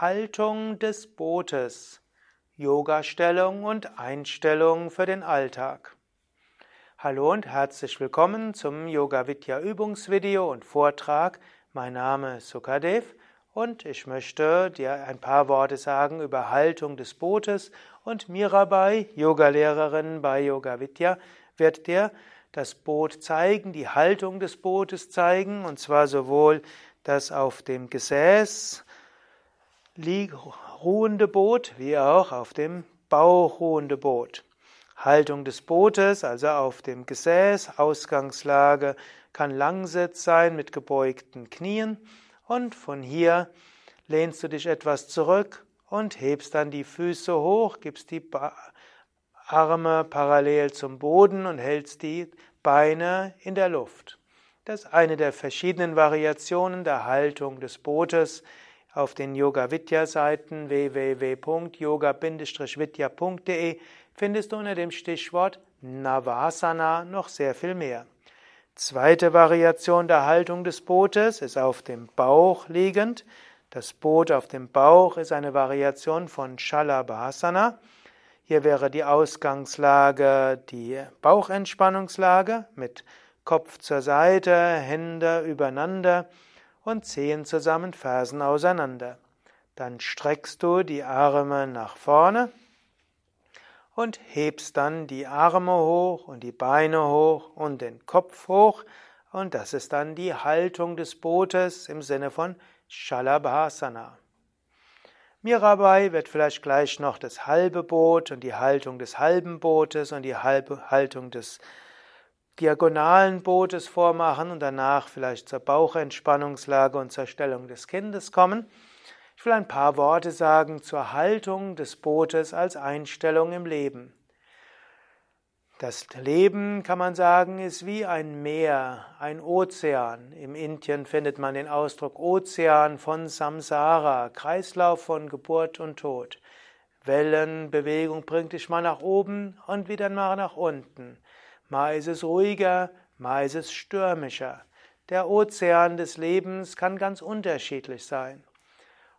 Haltung des Bootes, Yoga-Stellung und Einstellung für den Alltag. Hallo und herzlich willkommen zum Yoga Vidya Übungsvideo und Vortrag. Mein Name ist Sukadev und ich möchte dir ein paar Worte sagen über Haltung des Bootes und Mirabai, Yogalehrerin bei Yoga Vidya, wird dir das Boot zeigen, die Haltung des Bootes zeigen und zwar sowohl das auf dem Gesäß ruhende Boot wie auch auf dem Bauch ruhende Boot. Haltung des Bootes, also auf dem Gesäß, Ausgangslage kann Langsitz sein mit gebeugten Knien und von hier lehnst du dich etwas zurück und hebst dann die Füße hoch, gibst die Arme parallel zum Boden und hältst die Beine in der Luft. Das ist eine der verschiedenen Variationen der Haltung des Bootes. Auf den Yoga Vidya Seiten www.yoga-vidya.de findest du unter dem Stichwort Navasana noch sehr viel mehr. Zweite Variation der Haltung des Bootes ist auf dem Bauch liegend. Das Boot auf dem Bauch ist eine Variation von Shalabhasana. Hier wäre die Ausgangslage die Bauchentspannungslage mit Kopf zur Seite, Hände übereinander und Zehen zusammen, Fersen auseinander. Dann streckst du die Arme nach vorne und hebst dann die Arme hoch und die Beine hoch und den Kopf hoch. Und das ist dann die Haltung des Bootes im Sinne von Shalabhasana. Mirabai wird vielleicht gleich noch das halbe Boot und die Haltung des halben Bootes und die halbe Haltung des diagonalen Bootes vormachen und danach vielleicht zur Bauchentspannungslage und zur Stellung des Kindes kommen. Ich will ein paar Worte sagen zur Haltung des Bootes als Einstellung im Leben. Das Leben, kann man sagen, ist wie ein Meer, ein Ozean. Im Indien findet man den Ausdruck Ozean von Samsara, Kreislauf von Geburt und Tod. Wellenbewegung bringt dich mal nach oben und wieder mal nach unten. Mal ist es ruhiger, mal ist es stürmischer. Der Ozean des Lebens kann ganz unterschiedlich sein.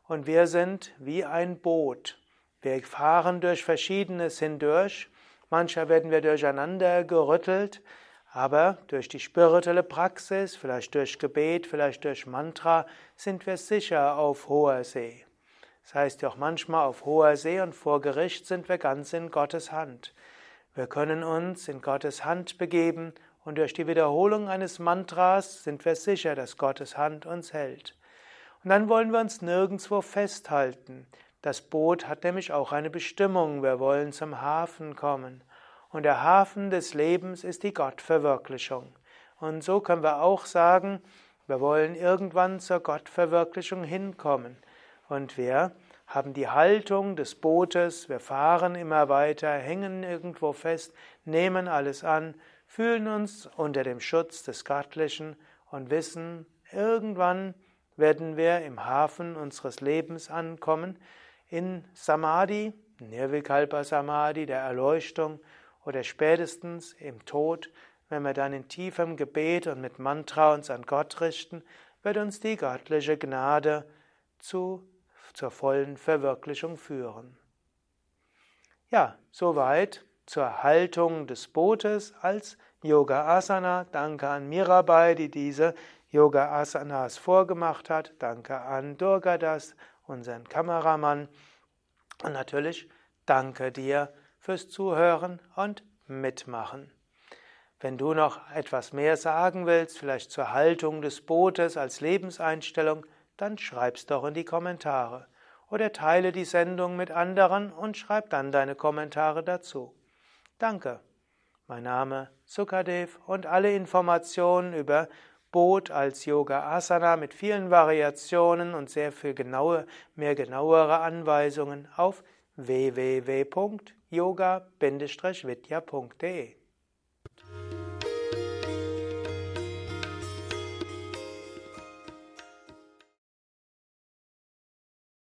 Und wir sind wie ein Boot. Wir fahren durch Verschiedenes hindurch. Mancher werden wir durcheinander gerüttelt, aber durch die spirituelle Praxis, vielleicht durch Gebet, vielleicht durch Mantra, sind wir sicher auf hoher See. Das heißt ja auch manchmal auf hoher See und vor Gericht sind wir ganz in Gottes Hand. Wir können uns in Gottes Hand begeben und durch die Wiederholung eines Mantras sind wir sicher, dass Gottes Hand uns hält. Und dann wollen wir uns nirgendwo festhalten. Das Boot hat nämlich auch eine Bestimmung. Wir wollen zum Hafen kommen. Und der Hafen des Lebens ist die Gottverwirklichung. Und so können wir auch sagen, wir wollen irgendwann zur Gottverwirklichung hinkommen. Und wir haben die Haltung des Bootes, wir fahren immer weiter, hängen irgendwo fest, nehmen alles an, fühlen uns unter dem Schutz des Göttlichen und wissen, irgendwann werden wir im Hafen unseres Lebens ankommen, in Samadhi, Nirvikalpa Samadhi, der Erleuchtung oder spätestens im Tod, wenn wir dann in tiefem Gebet und mit Mantra uns an Gott richten, wird uns die göttliche Gnade zu zur vollen Verwirklichung führen. Ja, soweit zur Haltung des Bootes als Yoga Asana. Danke an Mirabai, die diese Yoga Asanas vorgemacht hat. Danke an Durgadas, unseren Kameramann. Und natürlich danke dir fürs Zuhören und Mitmachen. Wenn du noch etwas mehr sagen willst, vielleicht zur Haltung des Bootes als Lebenseinstellung, dann schreib's doch in die Kommentare. Oder teile die Sendung mit anderen und schreib dann deine Kommentare dazu. Danke. Mein Name Sukadev und alle Informationen über Boot als Yoga Asana mit vielen Variationen und sehr viel genaue, mehr genauere Anweisungen auf www.yoga-vidya.de